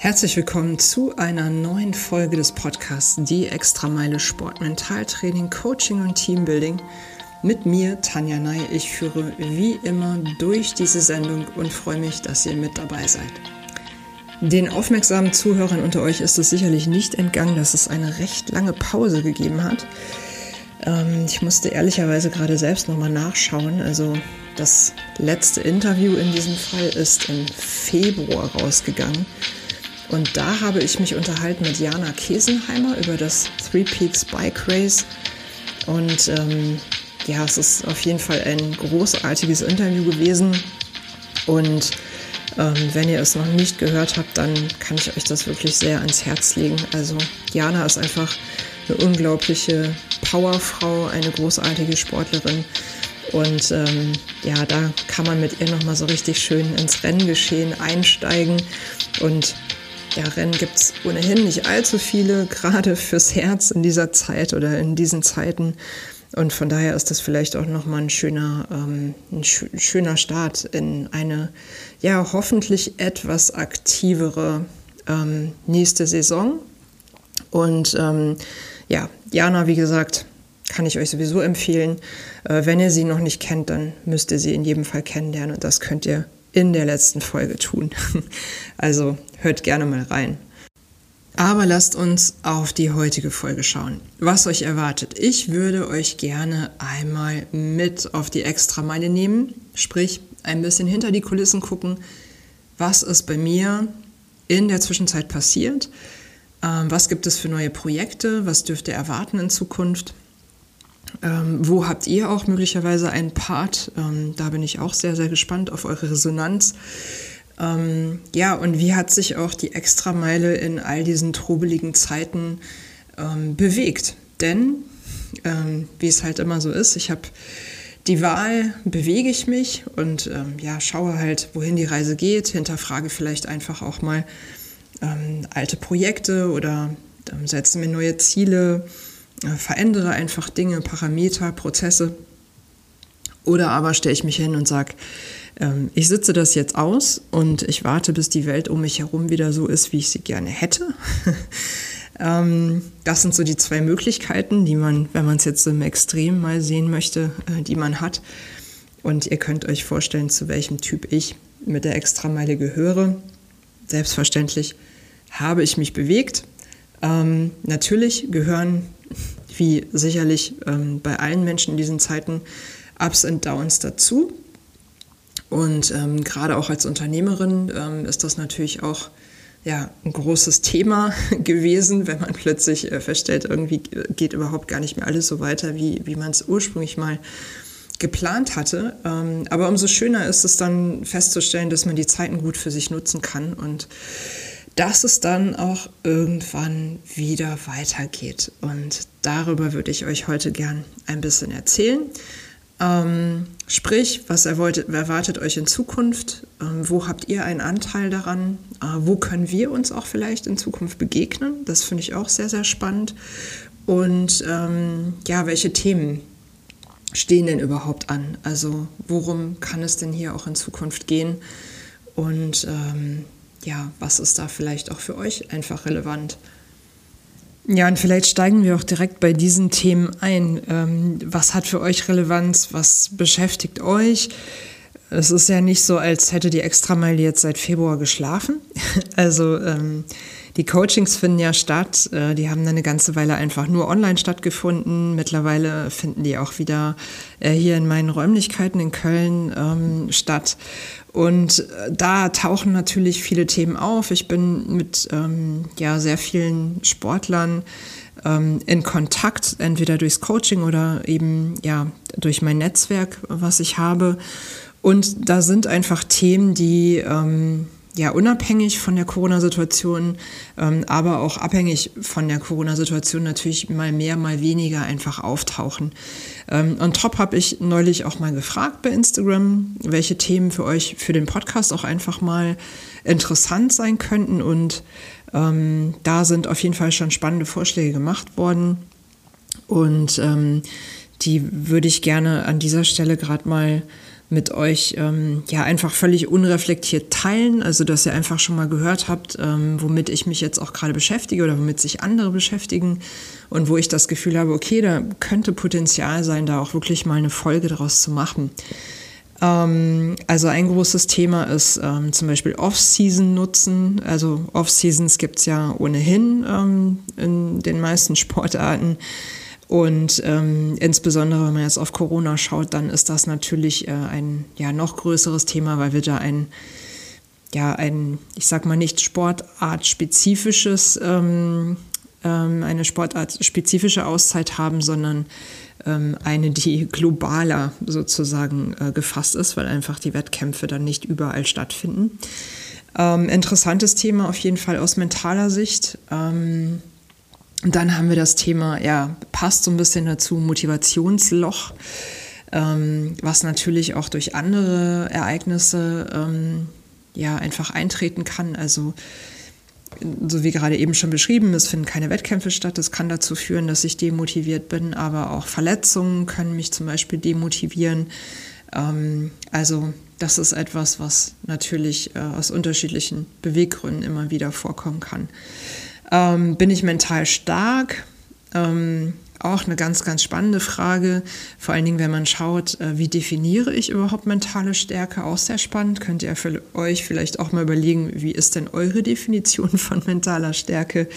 Herzlich willkommen zu einer neuen Folge des Podcasts Die Extrameile Sport, Mentaltraining, Coaching und Teambuilding. Mit mir, Tanja Ney. Ich führe wie immer durch diese Sendung und freue mich, dass ihr mit dabei seid. Den aufmerksamen Zuhörern unter euch ist es sicherlich nicht entgangen, dass es eine recht lange Pause gegeben hat. Ähm, ich musste ehrlicherweise gerade selbst nochmal nachschauen. Also das letzte Interview in diesem Fall ist im Februar rausgegangen. Und da habe ich mich unterhalten mit Jana Kesenheimer über das Three Peaks Bike Race. Und ähm, ja, es ist auf jeden Fall ein großartiges Interview gewesen. Und ähm, wenn ihr es noch nicht gehört habt, dann kann ich euch das wirklich sehr ans Herz legen. Also Jana ist einfach eine unglaubliche Powerfrau, eine großartige Sportlerin. Und ähm, ja, da kann man mit ihr nochmal so richtig schön ins Renngeschehen einsteigen. Und ja, Rennen gibt es ohnehin nicht allzu viele, gerade fürs Herz in dieser Zeit oder in diesen Zeiten. Und von daher ist das vielleicht auch nochmal ein schöner, ähm, ein sch schöner Start in eine, ja, hoffentlich etwas aktivere ähm, nächste Saison. Und ähm, ja, Jana, wie gesagt, kann ich euch sowieso empfehlen. Äh, wenn ihr sie noch nicht kennt, dann müsst ihr sie in jedem Fall kennenlernen. Und das könnt ihr in der letzten Folge tun. Also hört gerne mal rein. Aber lasst uns auf die heutige Folge schauen. Was euch erwartet. Ich würde euch gerne einmal mit auf die Extrameile nehmen, sprich ein bisschen hinter die Kulissen gucken, was ist bei mir in der Zwischenzeit passiert, ähm, was gibt es für neue Projekte, was dürft ihr erwarten in Zukunft ähm, wo habt ihr auch möglicherweise einen Part? Ähm, da bin ich auch sehr, sehr gespannt auf eure Resonanz. Ähm, ja, und wie hat sich auch die Extrameile in all diesen trubeligen Zeiten ähm, bewegt? Denn, ähm, wie es halt immer so ist, ich habe die Wahl, bewege ich mich und ähm, ja, schaue halt, wohin die Reise geht, hinterfrage vielleicht einfach auch mal alte Projekte oder setze mir neue Ziele äh, verändere einfach Dinge, Parameter, Prozesse. Oder aber stelle ich mich hin und sage, ähm, ich sitze das jetzt aus und ich warte, bis die Welt um mich herum wieder so ist, wie ich sie gerne hätte. ähm, das sind so die zwei Möglichkeiten, die man, wenn man es jetzt im Extrem mal sehen möchte, äh, die man hat. Und ihr könnt euch vorstellen, zu welchem Typ ich mit der Extrameile gehöre. Selbstverständlich habe ich mich bewegt. Ähm, natürlich gehören wie sicherlich ähm, bei allen Menschen in diesen Zeiten, Ups und Downs dazu. Und ähm, gerade auch als Unternehmerin ähm, ist das natürlich auch ja, ein großes Thema gewesen, wenn man plötzlich äh, feststellt, irgendwie geht überhaupt gar nicht mehr alles so weiter, wie, wie man es ursprünglich mal geplant hatte. Ähm, aber umso schöner ist es dann festzustellen, dass man die Zeiten gut für sich nutzen kann und dass es dann auch irgendwann wieder weitergeht. Und darüber würde ich euch heute gern ein bisschen erzählen. Ähm, sprich, was erwartet, euch in Zukunft? Ähm, wo habt ihr einen Anteil daran? Äh, wo können wir uns auch vielleicht in Zukunft begegnen? Das finde ich auch sehr, sehr spannend. Und ähm, ja, welche Themen stehen denn überhaupt an? Also worum kann es denn hier auch in Zukunft gehen? Und ähm, ja, was ist da vielleicht auch für euch einfach relevant? Ja, und vielleicht steigen wir auch direkt bei diesen Themen ein. Ähm, was hat für euch Relevanz? Was beschäftigt euch? Es ist ja nicht so, als hätte die Extrameile jetzt seit Februar geschlafen. Also ähm, die Coachings finden ja statt. Äh, die haben eine ganze Weile einfach nur online stattgefunden. Mittlerweile finden die auch wieder äh, hier in meinen Räumlichkeiten in Köln ähm, statt. Und äh, da tauchen natürlich viele Themen auf. Ich bin mit ähm, ja, sehr vielen Sportlern ähm, in Kontakt, entweder durchs Coaching oder eben ja, durch mein Netzwerk, was ich habe. Und da sind einfach Themen, die ähm, ja unabhängig von der Corona-Situation, ähm, aber auch abhängig von der Corona-Situation natürlich mal mehr, mal weniger einfach auftauchen. Ähm, und top habe ich neulich auch mal gefragt bei Instagram, welche Themen für euch für den Podcast auch einfach mal interessant sein könnten. Und ähm, da sind auf jeden Fall schon spannende Vorschläge gemacht worden. Und ähm, die würde ich gerne an dieser Stelle gerade mal mit euch ähm, ja einfach völlig unreflektiert teilen, also dass ihr einfach schon mal gehört habt, ähm, womit ich mich jetzt auch gerade beschäftige oder womit sich andere beschäftigen und wo ich das Gefühl habe, okay, da könnte Potenzial sein, da auch wirklich mal eine Folge daraus zu machen. Ähm, also ein großes Thema ist ähm, zum Beispiel Off-Season nutzen. Also Off-Seasons gibt es ja ohnehin ähm, in den meisten Sportarten. Und ähm, insbesondere, wenn man jetzt auf Corona schaut, dann ist das natürlich äh, ein ja, noch größeres Thema, weil wir da ein, ja, ein, ich sag mal nicht sportartspezifisches, ähm, ähm, eine sportartspezifische Auszeit haben, sondern ähm, eine, die globaler sozusagen äh, gefasst ist, weil einfach die Wettkämpfe dann nicht überall stattfinden. Ähm, interessantes Thema auf jeden Fall aus mentaler Sicht. Dann haben wir das Thema, ja, passt so ein bisschen dazu, Motivationsloch, ähm, was natürlich auch durch andere Ereignisse ähm, ja einfach eintreten kann. Also so wie gerade eben schon beschrieben, es finden keine Wettkämpfe statt. Das kann dazu führen, dass ich demotiviert bin, aber auch Verletzungen können mich zum Beispiel demotivieren. Ähm, also das ist etwas, was natürlich äh, aus unterschiedlichen Beweggründen immer wieder vorkommen kann. Ähm, bin ich mental stark? Ähm, auch eine ganz, ganz spannende Frage. Vor allen Dingen, wenn man schaut, äh, wie definiere ich überhaupt mentale Stärke, auch sehr spannend. Könnt ihr für euch vielleicht auch mal überlegen, wie ist denn eure Definition von mentaler Stärke?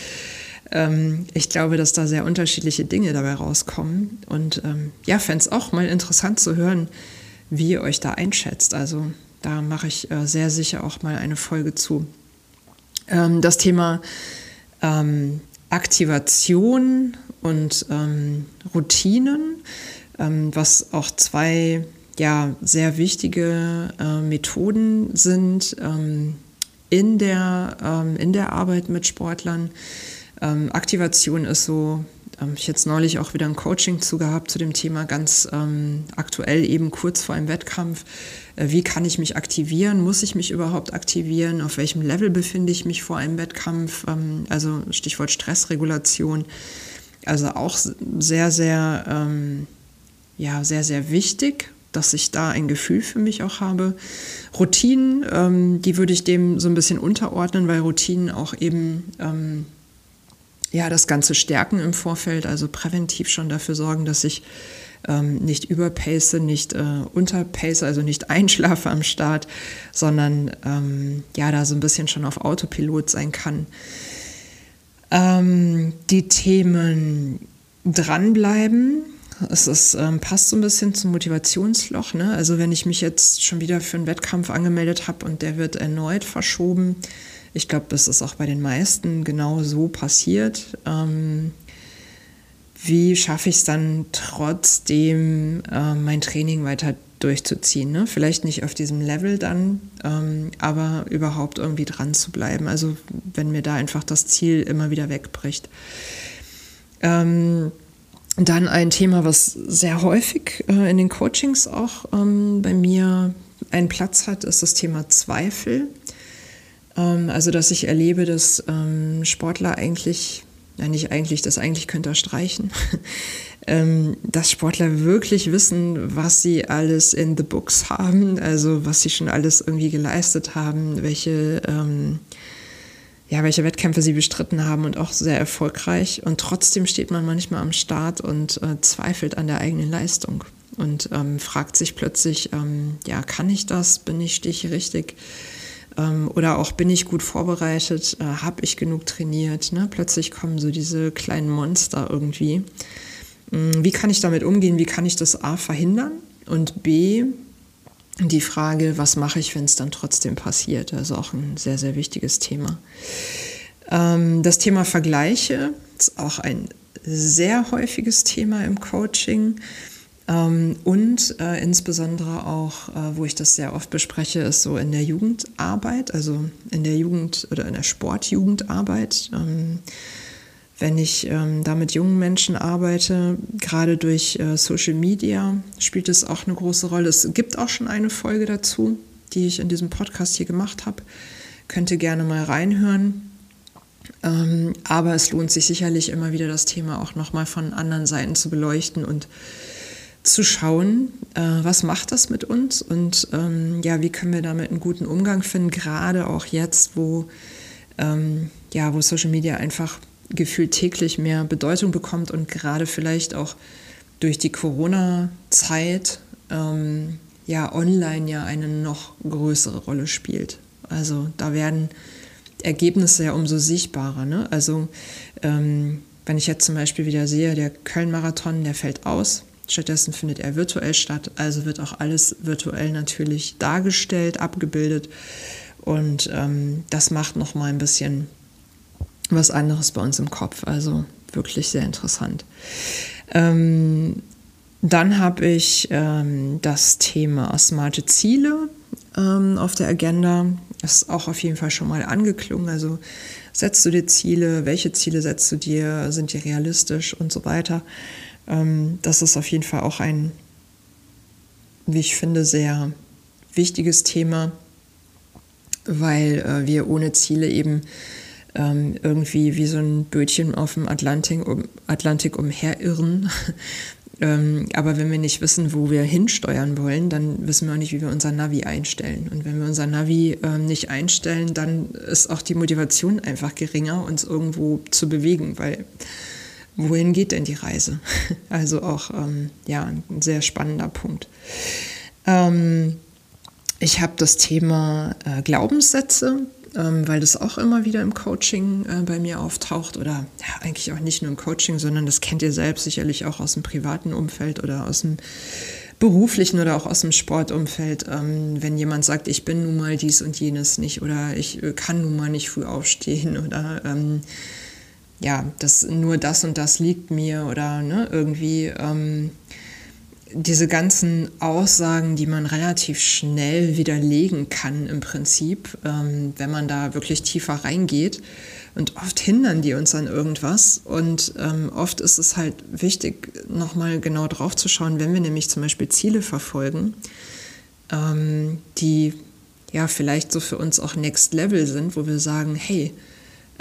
Ähm, ich glaube, dass da sehr unterschiedliche Dinge dabei rauskommen. Und ähm, ja, fände es auch mal interessant zu hören, wie ihr euch da einschätzt. Also da mache ich äh, sehr sicher auch mal eine Folge zu. Ähm, das Thema ähm, Aktivation und ähm, Routinen, ähm, was auch zwei ja, sehr wichtige äh, Methoden sind ähm, in, der, ähm, in der Arbeit mit Sportlern. Ähm, Aktivation ist so ähm, ich jetzt neulich auch wieder ein Coaching zu gehabt zu dem Thema, ganz ähm, aktuell eben kurz vor einem Wettkampf. Äh, wie kann ich mich aktivieren? Muss ich mich überhaupt aktivieren? Auf welchem Level befinde ich mich vor einem Wettkampf? Ähm, also Stichwort Stressregulation. Also auch sehr, sehr, ähm, ja, sehr, sehr wichtig, dass ich da ein Gefühl für mich auch habe. Routinen, ähm, die würde ich dem so ein bisschen unterordnen, weil Routinen auch eben ähm, ja, das Ganze stärken im Vorfeld, also präventiv schon dafür sorgen, dass ich ähm, nicht überpace, nicht äh, unterpace, also nicht einschlafe am Start, sondern ähm, ja, da so ein bisschen schon auf Autopilot sein kann. Ähm, die Themen dranbleiben, es ist, ähm, passt so ein bisschen zum Motivationsloch. Ne? Also wenn ich mich jetzt schon wieder für einen Wettkampf angemeldet habe und der wird erneut verschoben, ich glaube, das ist auch bei den meisten genau so passiert. Ähm, wie schaffe ich es dann trotzdem, äh, mein Training weiter durchzuziehen? Ne? Vielleicht nicht auf diesem Level dann, ähm, aber überhaupt irgendwie dran zu bleiben. Also wenn mir da einfach das Ziel immer wieder wegbricht. Ähm, dann ein Thema, was sehr häufig äh, in den Coachings auch ähm, bei mir einen Platz hat, ist das Thema Zweifel. Ähm, also, dass ich erlebe, dass ähm, Sportler eigentlich, nein, nicht eigentlich, das eigentlich könnte er streichen, ähm, dass Sportler wirklich wissen, was sie alles in the books haben, also was sie schon alles irgendwie geleistet haben, welche, ähm, ja, welche Wettkämpfe sie bestritten haben und auch sehr erfolgreich. Und trotzdem steht man manchmal am Start und äh, zweifelt an der eigenen Leistung und ähm, fragt sich plötzlich, ähm, ja, kann ich das? Bin ich, stehe ich richtig? Ähm, oder auch bin ich gut vorbereitet, äh, habe ich genug trainiert. Ne? Plötzlich kommen so diese kleinen Monster irgendwie. Mm, wie kann ich damit umgehen? Wie kann ich das A verhindern? Und B, die Frage, was mache ich, wenn es dann trotzdem passiert? Also auch ein sehr, sehr wichtiges Thema. Ähm, das Thema Vergleiche ist auch ein sehr häufiges Thema im Coaching. Ähm, und äh, insbesondere auch, äh, wo ich das sehr oft bespreche, ist so in der Jugendarbeit, also in der Jugend oder in der Sportjugendarbeit. Ähm, wenn ich ähm, da mit jungen Menschen arbeite, gerade durch äh, Social Media, spielt es auch eine große Rolle. Es gibt auch schon eine Folge dazu, die ich in diesem Podcast hier gemacht habe. Könnt ihr gerne mal reinhören. Ähm, aber es lohnt sich sicherlich immer wieder, das Thema auch nochmal von anderen Seiten zu beleuchten und zu schauen, äh, was macht das mit uns und ähm, ja, wie können wir damit einen guten Umgang finden, gerade auch jetzt, wo, ähm, ja, wo Social Media einfach gefühlt täglich mehr Bedeutung bekommt und gerade vielleicht auch durch die Corona-Zeit ähm, ja online ja eine noch größere Rolle spielt. Also da werden Ergebnisse ja umso sichtbarer. Ne? Also ähm, wenn ich jetzt zum Beispiel wieder sehe, der Köln-Marathon, der fällt aus. Stattdessen findet er virtuell statt. Also wird auch alles virtuell natürlich dargestellt, abgebildet. Und ähm, das macht noch mal ein bisschen was anderes bei uns im Kopf. Also wirklich sehr interessant. Ähm, dann habe ich ähm, das Thema smarte Ziele ähm, auf der Agenda. Das ist auch auf jeden Fall schon mal angeklungen. Also setzt du dir Ziele, welche Ziele setzt du dir, sind die realistisch und so weiter. Ähm, das ist auf jeden Fall auch ein, wie ich finde, sehr wichtiges Thema, weil äh, wir ohne Ziele eben ähm, irgendwie wie so ein Bötchen auf dem Atlantik, um, Atlantik umherirren ähm, aber wenn wir nicht wissen, wo wir hinsteuern wollen, dann wissen wir auch nicht, wie wir unser Navi einstellen. Und wenn wir unser Navi ähm, nicht einstellen, dann ist auch die Motivation einfach geringer, uns irgendwo zu bewegen, weil wohin geht denn die Reise? Also auch ähm, ja, ein sehr spannender Punkt. Ähm, ich habe das Thema äh, Glaubenssätze ähm, weil das auch immer wieder im Coaching äh, bei mir auftaucht oder ja, eigentlich auch nicht nur im Coaching, sondern das kennt ihr selbst sicherlich auch aus dem privaten Umfeld oder aus dem beruflichen oder auch aus dem Sportumfeld, ähm, wenn jemand sagt, ich bin nun mal dies und jenes nicht oder ich äh, kann nun mal nicht früh aufstehen oder ähm, ja, das nur das und das liegt mir oder ne, irgendwie ähm, diese ganzen Aussagen, die man relativ schnell widerlegen kann im Prinzip, ähm, wenn man da wirklich tiefer reingeht. Und oft hindern die uns an irgendwas. Und ähm, oft ist es halt wichtig, nochmal genau drauf zu schauen, wenn wir nämlich zum Beispiel Ziele verfolgen, ähm, die ja vielleicht so für uns auch Next Level sind, wo wir sagen, hey,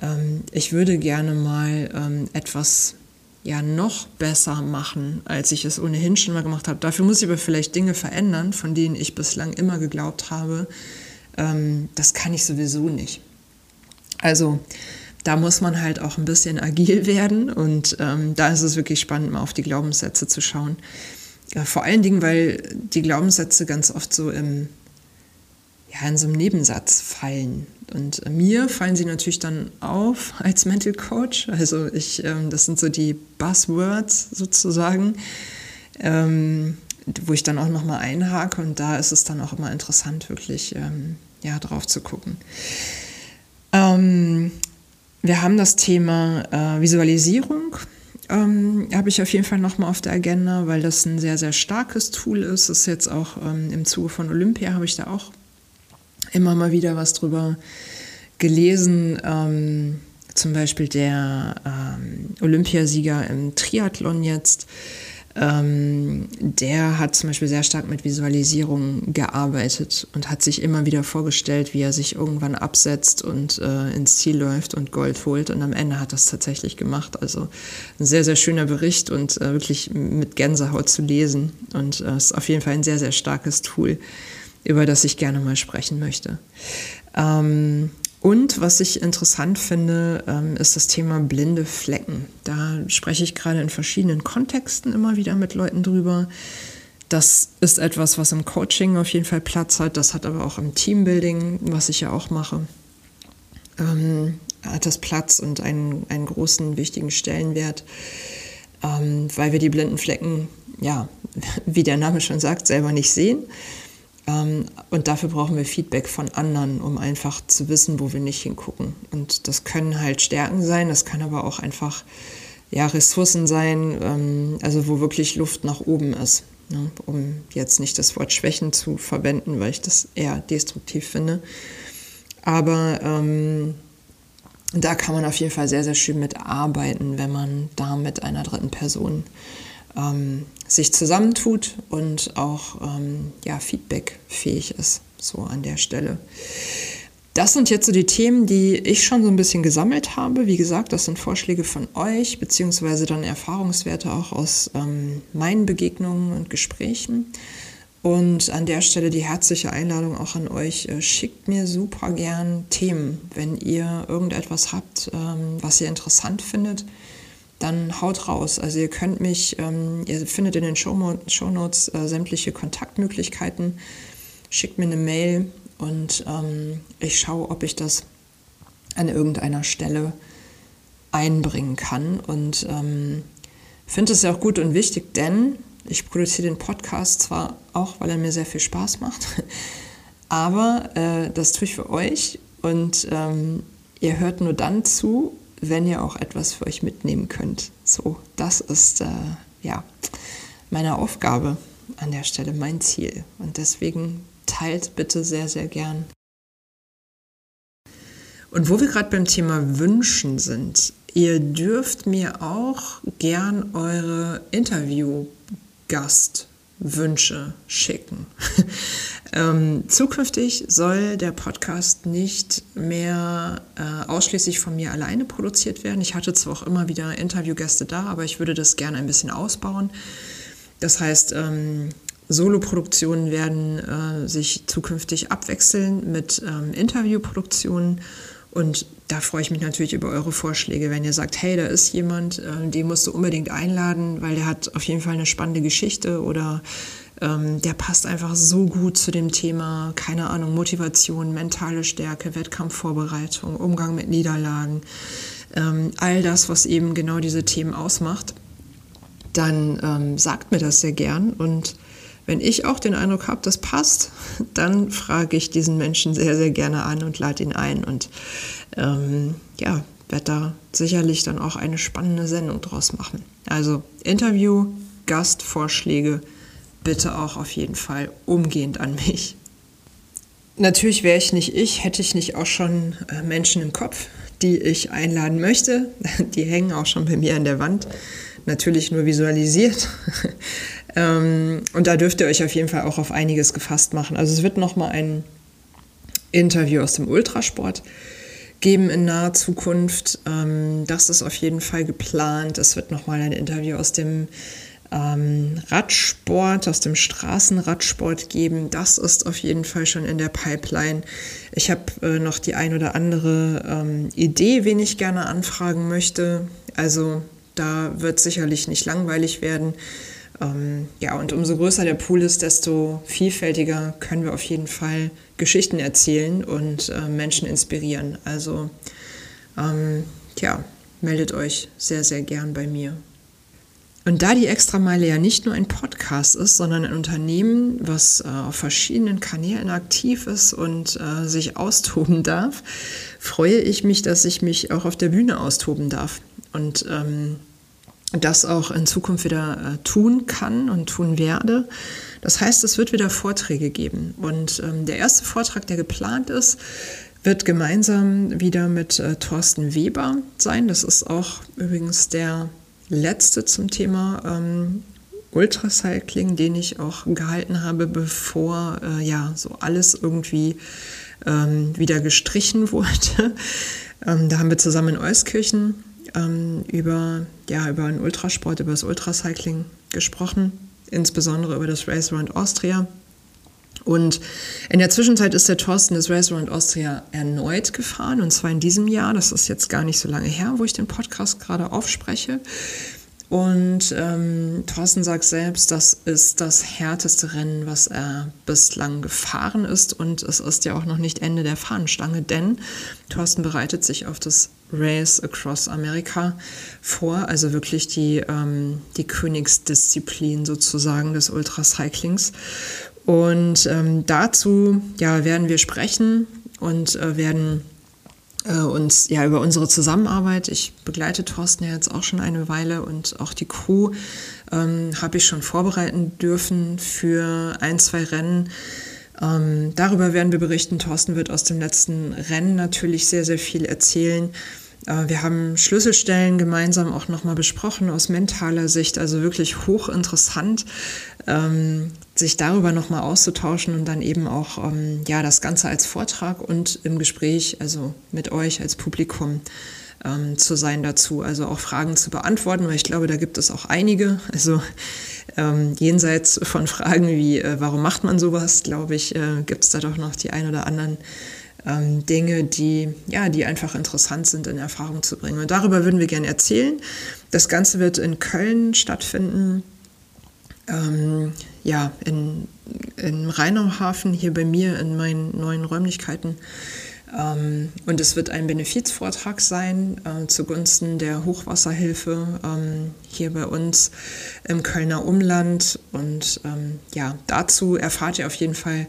ähm, ich würde gerne mal ähm, etwas ja noch besser machen, als ich es ohnehin schon mal gemacht habe. Dafür muss ich aber vielleicht Dinge verändern, von denen ich bislang immer geglaubt habe, ähm, das kann ich sowieso nicht. Also da muss man halt auch ein bisschen agil werden und ähm, da ist es wirklich spannend, mal auf die Glaubenssätze zu schauen. Ja, vor allen Dingen, weil die Glaubenssätze ganz oft so im, ja, in so einem Nebensatz fallen. Und mir fallen sie natürlich dann auf als Mental Coach. Also ich, ähm, das sind so die Buzzwords sozusagen, ähm, wo ich dann auch nochmal einhake. Und da ist es dann auch immer interessant, wirklich ähm, ja, drauf zu gucken. Wir haben das Thema äh, Visualisierung. Ähm, habe ich auf jeden Fall nochmal auf der Agenda, weil das ein sehr, sehr starkes Tool ist. Das ist jetzt auch ähm, im Zuge von Olympia, habe ich da auch immer mal wieder was drüber gelesen. Ähm, zum Beispiel der ähm, Olympiasieger im Triathlon jetzt, ähm, der hat zum Beispiel sehr stark mit Visualisierung gearbeitet und hat sich immer wieder vorgestellt, wie er sich irgendwann absetzt und äh, ins Ziel läuft und Gold holt. Und am Ende hat das tatsächlich gemacht. Also ein sehr, sehr schöner Bericht und äh, wirklich mit Gänsehaut zu lesen. Und äh, ist auf jeden Fall ein sehr, sehr starkes Tool über das ich gerne mal sprechen möchte. Ähm, und was ich interessant finde, ähm, ist das Thema blinde Flecken. Da spreche ich gerade in verschiedenen Kontexten immer wieder mit Leuten drüber. Das ist etwas, was im Coaching auf jeden Fall Platz hat. Das hat aber auch im Teambuilding, was ich ja auch mache, ähm, hat das Platz und einen, einen großen, wichtigen Stellenwert, ähm, weil wir die blinden Flecken, ja, wie der Name schon sagt, selber nicht sehen und dafür brauchen wir Feedback von anderen, um einfach zu wissen, wo wir nicht hingucken. Und das können halt Stärken sein, das kann aber auch einfach ja, Ressourcen sein, ähm, also wo wirklich Luft nach oben ist. Ne? Um jetzt nicht das Wort Schwächen zu verwenden, weil ich das eher destruktiv finde. Aber ähm, da kann man auf jeden Fall sehr, sehr schön mitarbeiten, wenn man da mit einer dritten Person ähm, sich zusammentut und auch ähm, ja, feedbackfähig ist, so an der Stelle. Das sind jetzt so die Themen, die ich schon so ein bisschen gesammelt habe. Wie gesagt, das sind Vorschläge von euch, beziehungsweise dann Erfahrungswerte auch aus ähm, meinen Begegnungen und Gesprächen. Und an der Stelle die herzliche Einladung auch an euch. Äh, schickt mir super gern Themen, wenn ihr irgendetwas habt, ähm, was ihr interessant findet dann haut raus. Also ihr könnt mich, ähm, ihr findet in den Show, Show Notes äh, sämtliche Kontaktmöglichkeiten. Schickt mir eine Mail und ähm, ich schaue, ob ich das an irgendeiner Stelle einbringen kann. Und ähm, finde es ja auch gut und wichtig, denn ich produziere den Podcast zwar auch, weil er mir sehr viel Spaß macht, aber äh, das tue ich für euch und ähm, ihr hört nur dann zu, wenn ihr auch etwas für euch mitnehmen könnt. So, das ist äh, ja meine Aufgabe an der Stelle, mein Ziel. Und deswegen teilt bitte sehr, sehr gern. Und wo wir gerade beim Thema Wünschen sind, ihr dürft mir auch gern eure Interviewgast Wünsche schicken. ähm, zukünftig soll der Podcast nicht mehr äh, ausschließlich von mir alleine produziert werden. Ich hatte zwar auch immer wieder Interviewgäste da, aber ich würde das gerne ein bisschen ausbauen. Das heißt, ähm, Soloproduktionen werden äh, sich zukünftig abwechseln mit ähm, Interviewproduktionen und da freue ich mich natürlich über eure Vorschläge, wenn ihr sagt, hey, da ist jemand, äh, den musst du unbedingt einladen, weil der hat auf jeden Fall eine spannende Geschichte oder ähm, der passt einfach so gut zu dem Thema, keine Ahnung, Motivation, mentale Stärke, Wettkampfvorbereitung, Umgang mit Niederlagen, ähm, all das, was eben genau diese Themen ausmacht, dann ähm, sagt mir das sehr gern und wenn ich auch den Eindruck habe, das passt, dann frage ich diesen Menschen sehr, sehr gerne an und lade ihn ein. Und ähm, ja, werde da sicherlich dann auch eine spannende Sendung draus machen. Also Interview, Gastvorschläge, bitte auch auf jeden Fall umgehend an mich. Natürlich wäre ich nicht ich, hätte ich nicht auch schon äh, Menschen im Kopf, die ich einladen möchte. Die hängen auch schon bei mir an der Wand. Natürlich nur visualisiert. Ähm, und da dürft ihr euch auf jeden Fall auch auf einiges gefasst machen. Also es wird nochmal ein Interview aus dem Ultrasport geben in naher Zukunft. Ähm, das ist auf jeden Fall geplant. Es wird nochmal ein Interview aus dem ähm, Radsport, aus dem Straßenradsport geben. Das ist auf jeden Fall schon in der Pipeline. Ich habe äh, noch die ein oder andere ähm, Idee, wen ich gerne anfragen möchte. Also da wird sicherlich nicht langweilig werden. Ähm, ja, und umso größer der Pool ist, desto vielfältiger können wir auf jeden Fall Geschichten erzählen und äh, Menschen inspirieren. Also, ähm, ja, meldet euch sehr, sehr gern bei mir. Und da die Extrameile ja nicht nur ein Podcast ist, sondern ein Unternehmen, was äh, auf verschiedenen Kanälen aktiv ist und äh, sich austoben darf, freue ich mich, dass ich mich auch auf der Bühne austoben darf. Und ähm, das auch in Zukunft wieder äh, tun kann und tun werde. Das heißt, es wird wieder Vorträge geben. Und ähm, der erste Vortrag, der geplant ist, wird gemeinsam wieder mit äh, Thorsten Weber sein. Das ist auch übrigens der letzte zum Thema ähm, Ultracycling, den ich auch gehalten habe, bevor äh, ja so alles irgendwie ähm, wieder gestrichen wurde. Ähm, da haben wir zusammen in Euskirchen ähm, über, ja, über den Ultrasport, über das Ultracycling gesprochen, insbesondere über das Race Around Austria. Und in der Zwischenzeit ist der Thorsten das Race Around Austria erneut gefahren, und zwar in diesem Jahr. Das ist jetzt gar nicht so lange her, wo ich den Podcast gerade aufspreche. Und ähm, Thorsten sagt selbst, das ist das härteste Rennen, was er bislang gefahren ist. Und es ist ja auch noch nicht Ende der Fahnenstange, denn Thorsten bereitet sich auf das Race Across America vor, also wirklich die, ähm, die Königsdisziplin sozusagen des Ultracyclings. Und ähm, dazu ja, werden wir sprechen und äh, werden äh, uns ja über unsere Zusammenarbeit. Ich begleite Thorsten ja jetzt auch schon eine Weile und auch die Crew ähm, habe ich schon vorbereiten dürfen für ein, zwei Rennen. Ähm, darüber werden wir berichten. Thorsten wird aus dem letzten Rennen natürlich sehr, sehr viel erzählen. Äh, wir haben Schlüsselstellen gemeinsam auch nochmal besprochen aus mentaler Sicht, also wirklich hochinteressant, ähm, sich darüber nochmal auszutauschen und dann eben auch ähm, ja, das Ganze als Vortrag und im Gespräch, also mit euch als Publikum ähm, zu sein dazu, also auch Fragen zu beantworten, weil ich glaube, da gibt es auch einige. Also ähm, jenseits von Fragen wie, äh, warum macht man sowas, glaube ich, äh, gibt es da doch noch die ein oder anderen ähm, Dinge, die, ja, die einfach interessant sind in Erfahrung zu bringen. Und darüber würden wir gerne erzählen. Das Ganze wird in Köln stattfinden. Ähm, ja, in, in Rheinauhafen, hier bei mir in meinen neuen Räumlichkeiten. Ähm, und es wird ein Benefizvortrag sein äh, zugunsten der Hochwasserhilfe ähm, hier bei uns im Kölner Umland. Und ähm, ja, dazu erfahrt ihr auf jeden Fall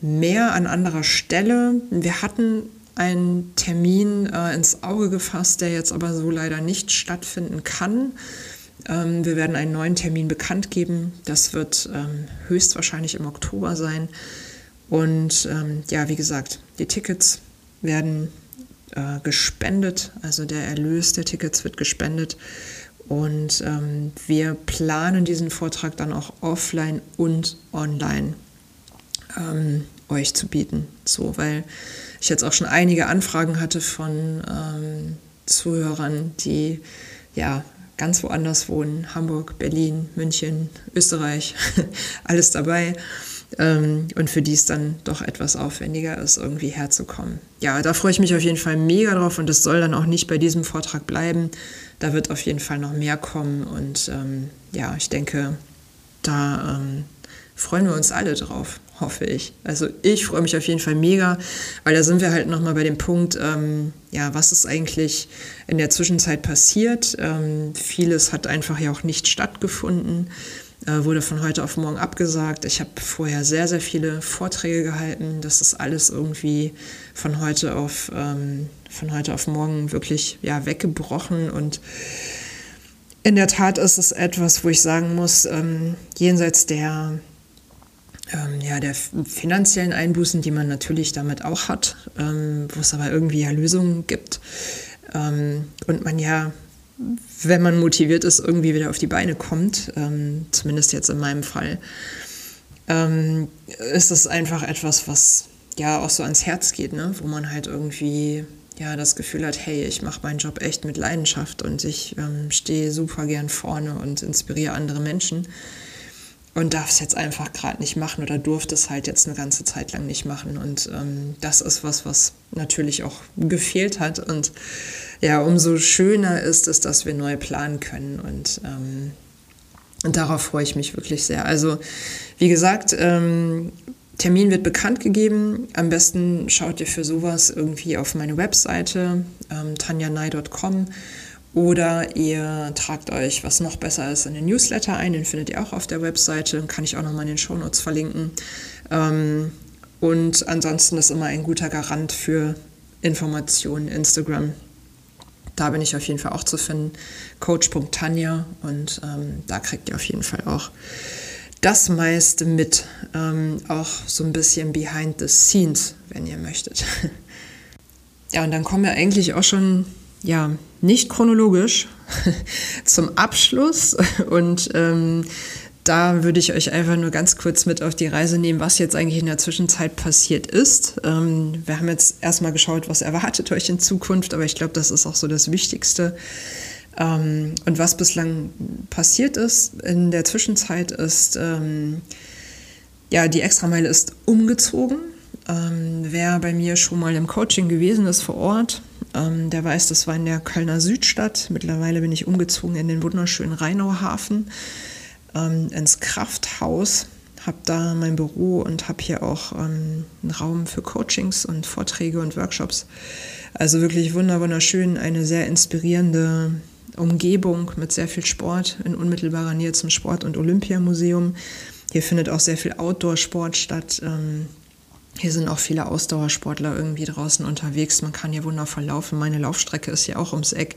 mehr an anderer Stelle. Wir hatten einen Termin äh, ins Auge gefasst, der jetzt aber so leider nicht stattfinden kann. Ähm, wir werden einen neuen Termin bekannt geben. Das wird ähm, höchstwahrscheinlich im Oktober sein. Und ähm, ja, wie gesagt, die Tickets werden äh, gespendet, also der Erlös der Tickets wird gespendet. Und ähm, wir planen diesen Vortrag dann auch offline und online ähm, euch zu bieten. So, weil ich jetzt auch schon einige Anfragen hatte von ähm, Zuhörern, die ja ganz woanders wohnen. Hamburg, Berlin, München, Österreich, alles dabei. Ähm, und für die es dann doch etwas aufwendiger ist, irgendwie herzukommen. Ja, da freue ich mich auf jeden Fall mega drauf und es soll dann auch nicht bei diesem Vortrag bleiben. Da wird auf jeden Fall noch mehr kommen und ähm, ja, ich denke, da ähm, freuen wir uns alle drauf, hoffe ich. Also ich freue mich auf jeden Fall mega, weil da sind wir halt nochmal bei dem Punkt, ähm, ja, was ist eigentlich in der Zwischenzeit passiert? Ähm, vieles hat einfach ja auch nicht stattgefunden äh, wurde von heute auf morgen abgesagt. Ich habe vorher sehr, sehr viele Vorträge gehalten. Das ist alles irgendwie von heute auf, ähm, von heute auf morgen wirklich ja, weggebrochen. Und in der Tat ist es etwas, wo ich sagen muss, ähm, jenseits der, ähm, ja, der finanziellen Einbußen, die man natürlich damit auch hat, ähm, wo es aber irgendwie ja Lösungen gibt. Ähm, und man ja wenn man motiviert ist, irgendwie wieder auf die Beine kommt, ähm, zumindest jetzt in meinem Fall, ähm, ist es einfach etwas, was ja auch so ans Herz geht, ne? wo man halt irgendwie ja das Gefühl hat, hey, ich mache meinen Job echt mit Leidenschaft und ich ähm, stehe super gern vorne und inspiriere andere Menschen und darf es jetzt einfach gerade nicht machen oder durfte es halt jetzt eine ganze Zeit lang nicht machen. Und ähm, das ist was, was natürlich auch gefehlt hat. Und ja, umso schöner ist es, dass wir neu planen können. Und, ähm, und darauf freue ich mich wirklich sehr. Also, wie gesagt, ähm, Termin wird bekannt gegeben. Am besten schaut ihr für sowas irgendwie auf meine Webseite ähm, tanjanai.com oder ihr tragt euch, was noch besser ist, in den Newsletter ein. Den findet ihr auch auf der Webseite. Kann ich auch nochmal in den Shownotes verlinken. Ähm, und ansonsten ist immer ein guter Garant für Informationen Instagram. Da bin ich auf jeden Fall auch zu finden. Coach.tanja. Und ähm, da kriegt ihr auf jeden Fall auch das meiste mit. Ähm, auch so ein bisschen behind the scenes, wenn ihr möchtet. ja, und dann kommen wir eigentlich auch schon ja, nicht chronologisch zum Abschluss. Und ähm, da würde ich euch einfach nur ganz kurz mit auf die Reise nehmen, was jetzt eigentlich in der Zwischenzeit passiert ist. Ähm, wir haben jetzt erstmal geschaut, was erwartet euch in Zukunft, aber ich glaube, das ist auch so das Wichtigste. Ähm, und was bislang passiert ist in der Zwischenzeit ist, ähm, ja, die Extrameile ist umgezogen. Ähm, wer bei mir schon mal im Coaching gewesen ist vor Ort, ähm, der weiß, das war in der Kölner Südstadt. Mittlerweile bin ich umgezogen in den wunderschönen Rheinauhafen, ähm, ins Krafthaus. Habe da mein Büro und habe hier auch ähm, einen Raum für Coachings und Vorträge und Workshops. Also wirklich wunderschön, eine sehr inspirierende Umgebung mit sehr viel Sport in unmittelbarer Nähe zum Sport- und Olympiamuseum. Hier findet auch sehr viel Outdoor-Sport statt. Ähm, hier sind auch viele Ausdauersportler irgendwie draußen unterwegs. Man kann hier wundervoll laufen. Meine Laufstrecke ist hier auch ums Eck.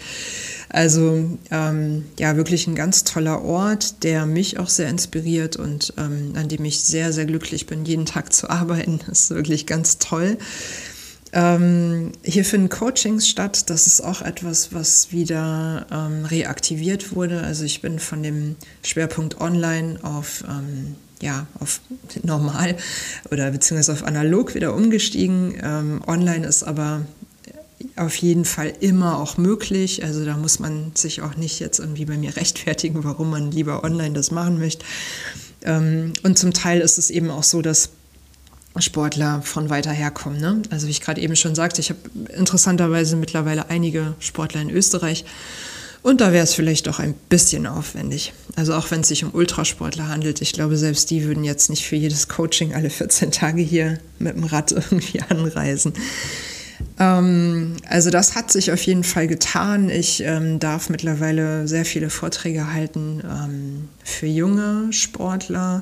Also ähm, ja, wirklich ein ganz toller Ort, der mich auch sehr inspiriert und ähm, an dem ich sehr, sehr glücklich bin, jeden Tag zu arbeiten. Das ist wirklich ganz toll. Ähm, hier finden Coachings statt. Das ist auch etwas, was wieder ähm, reaktiviert wurde. Also ich bin von dem Schwerpunkt Online auf, ähm, ja, auf normal oder beziehungsweise auf analog wieder umgestiegen. Ähm, online ist aber auf jeden Fall immer auch möglich. Also da muss man sich auch nicht jetzt irgendwie bei mir rechtfertigen, warum man lieber online das machen möchte. Ähm, und zum Teil ist es eben auch so, dass Sportler von weiter herkommen. Ne? Also wie ich gerade eben schon sagte, ich habe interessanterweise mittlerweile einige Sportler in Österreich und da wäre es vielleicht auch ein bisschen aufwendig. Also auch wenn es sich um Ultrasportler handelt, ich glaube, selbst die würden jetzt nicht für jedes Coaching alle 14 Tage hier mit dem Rad irgendwie anreisen. Ähm, also das hat sich auf jeden Fall getan. Ich ähm, darf mittlerweile sehr viele Vorträge halten ähm, für junge Sportler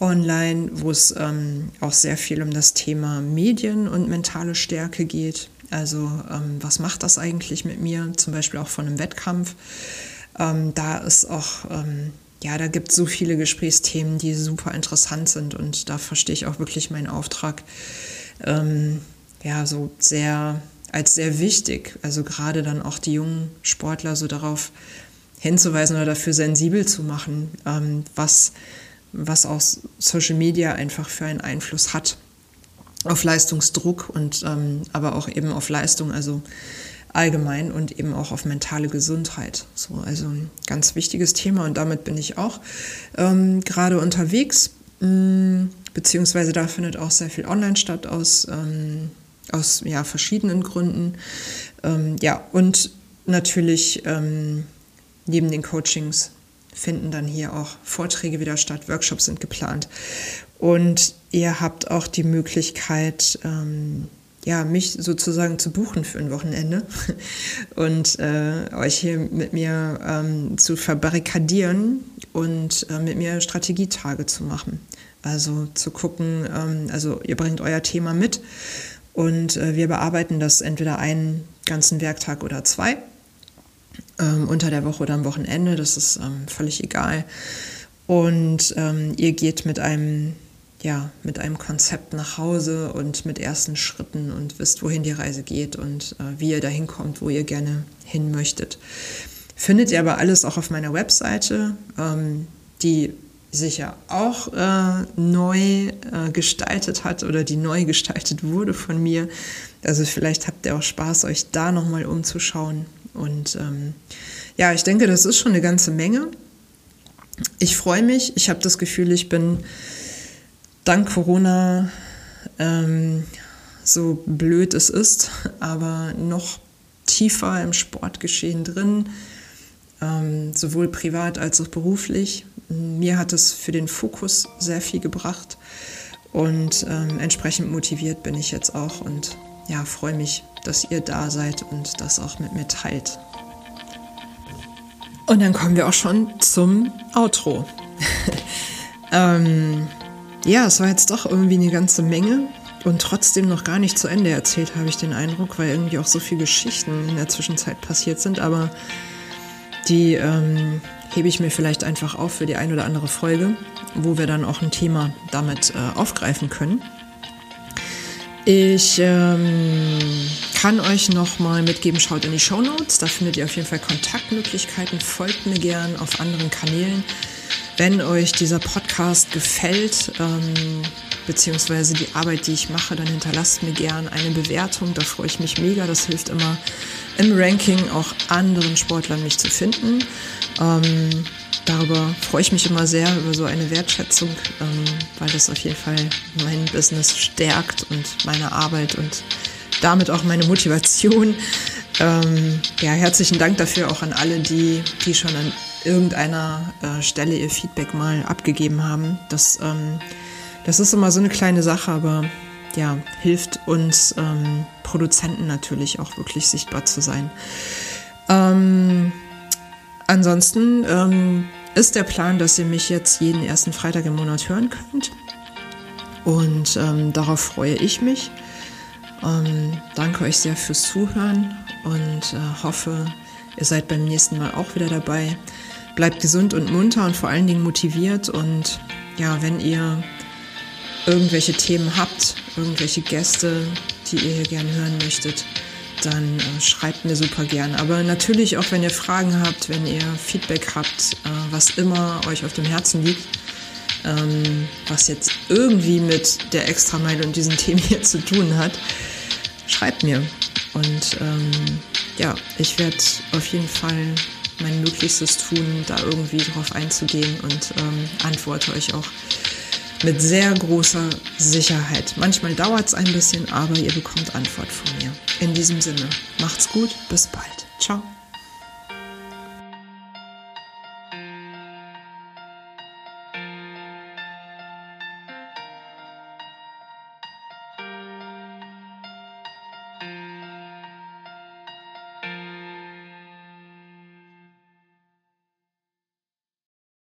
online, wo es ähm, auch sehr viel um das Thema Medien und mentale Stärke geht. Also ähm, was macht das eigentlich mit mir, zum Beispiel auch von einem Wettkampf. Ähm, da ist auch, ähm, ja, da gibt es so viele Gesprächsthemen, die super interessant sind und da verstehe ich auch wirklich meinen Auftrag, ähm, ja, so sehr als sehr wichtig. Also gerade dann auch die jungen Sportler so darauf hinzuweisen oder dafür sensibel zu machen, ähm, was was auch Social Media einfach für einen Einfluss hat auf Leistungsdruck und ähm, aber auch eben auf Leistung, also allgemein und eben auch auf mentale Gesundheit. So, also ein ganz wichtiges Thema und damit bin ich auch ähm, gerade unterwegs, mh, mm, beziehungsweise da findet auch sehr viel online statt aus, ähm, aus ja, verschiedenen Gründen. Ähm, ja, und natürlich ähm, neben den Coachings finden dann hier auch Vorträge wieder statt, Workshops sind geplant. Und ihr habt auch die Möglichkeit, ähm, ja, mich sozusagen zu buchen für ein Wochenende und äh, euch hier mit mir ähm, zu verbarrikadieren und äh, mit mir Strategietage zu machen. Also zu gucken, ähm, also ihr bringt euer Thema mit und äh, wir bearbeiten das entweder einen ganzen Werktag oder zwei ähm, unter der Woche oder am Wochenende, das ist ähm, völlig egal. Und ähm, ihr geht mit einem, ja, mit einem Konzept nach Hause und mit ersten Schritten und wisst, wohin die Reise geht und äh, wie ihr dahin kommt, wo ihr gerne hin möchtet. Findet ihr aber alles auch auf meiner Webseite, ähm, die sich ja auch äh, neu äh, gestaltet hat oder die neu gestaltet wurde von mir. Also vielleicht habt ihr auch Spaß, euch da nochmal umzuschauen. Und ähm, ja, ich denke, das ist schon eine ganze Menge. Ich freue mich. Ich habe das Gefühl, ich bin dank Corona, ähm, so blöd es ist, aber noch tiefer im Sportgeschehen drin, ähm, sowohl privat als auch beruflich. Mir hat es für den Fokus sehr viel gebracht und ähm, entsprechend motiviert bin ich jetzt auch und ja, freue mich, dass ihr da seid und das auch mit mir teilt. Und dann kommen wir auch schon zum Outro. ähm, ja, es war jetzt doch irgendwie eine ganze Menge und trotzdem noch gar nicht zu Ende erzählt, habe ich den Eindruck, weil irgendwie auch so viele Geschichten in der Zwischenzeit passiert sind. Aber die ähm, hebe ich mir vielleicht einfach auf für die ein oder andere Folge, wo wir dann auch ein Thema damit äh, aufgreifen können. Ich ähm, kann euch noch mal mitgeben, schaut in die Show Notes. Da findet ihr auf jeden Fall Kontaktmöglichkeiten. Folgt mir gern auf anderen Kanälen. Wenn euch dieser Podcast gefällt, ähm, beziehungsweise die Arbeit, die ich mache, dann hinterlasst mir gern eine Bewertung. Da freue ich mich mega. Das hilft immer im Ranking auch anderen Sportlern mich zu finden. Ähm, darüber freue ich mich immer sehr, über so eine Wertschätzung, ähm, weil das auf jeden Fall mein Business stärkt und meine Arbeit und damit auch meine Motivation. Ähm, ja, herzlichen Dank dafür auch an alle, die, die schon an irgendeiner äh, Stelle ihr Feedback mal abgegeben haben. Das, ähm, das ist immer so eine kleine Sache, aber ja, hilft uns ähm, Produzenten natürlich auch wirklich sichtbar zu sein. Ähm, ansonsten ähm, ist der Plan, dass ihr mich jetzt jeden ersten Freitag im Monat hören könnt. Und ähm, darauf freue ich mich. Ähm, danke euch sehr fürs Zuhören und äh, hoffe, ihr seid beim nächsten Mal auch wieder dabei. Bleibt gesund und munter und vor allen Dingen motiviert. Und ja, wenn ihr irgendwelche Themen habt, irgendwelche Gäste, die ihr hier gerne hören möchtet, dann äh, schreibt mir super gern. Aber natürlich auch, wenn ihr Fragen habt, wenn ihr Feedback habt, äh, was immer euch auf dem Herzen liegt, ähm, was jetzt irgendwie mit der Extrameile und diesen Themen hier zu tun hat, schreibt mir. Und ähm, ja, ich werde auf jeden Fall mein Möglichstes tun, da irgendwie drauf einzugehen und ähm, antworte euch auch mit sehr großer Sicherheit. Manchmal dauert es ein bisschen, aber ihr bekommt Antwort von mir. In diesem Sinne, macht's gut, bis bald. Ciao.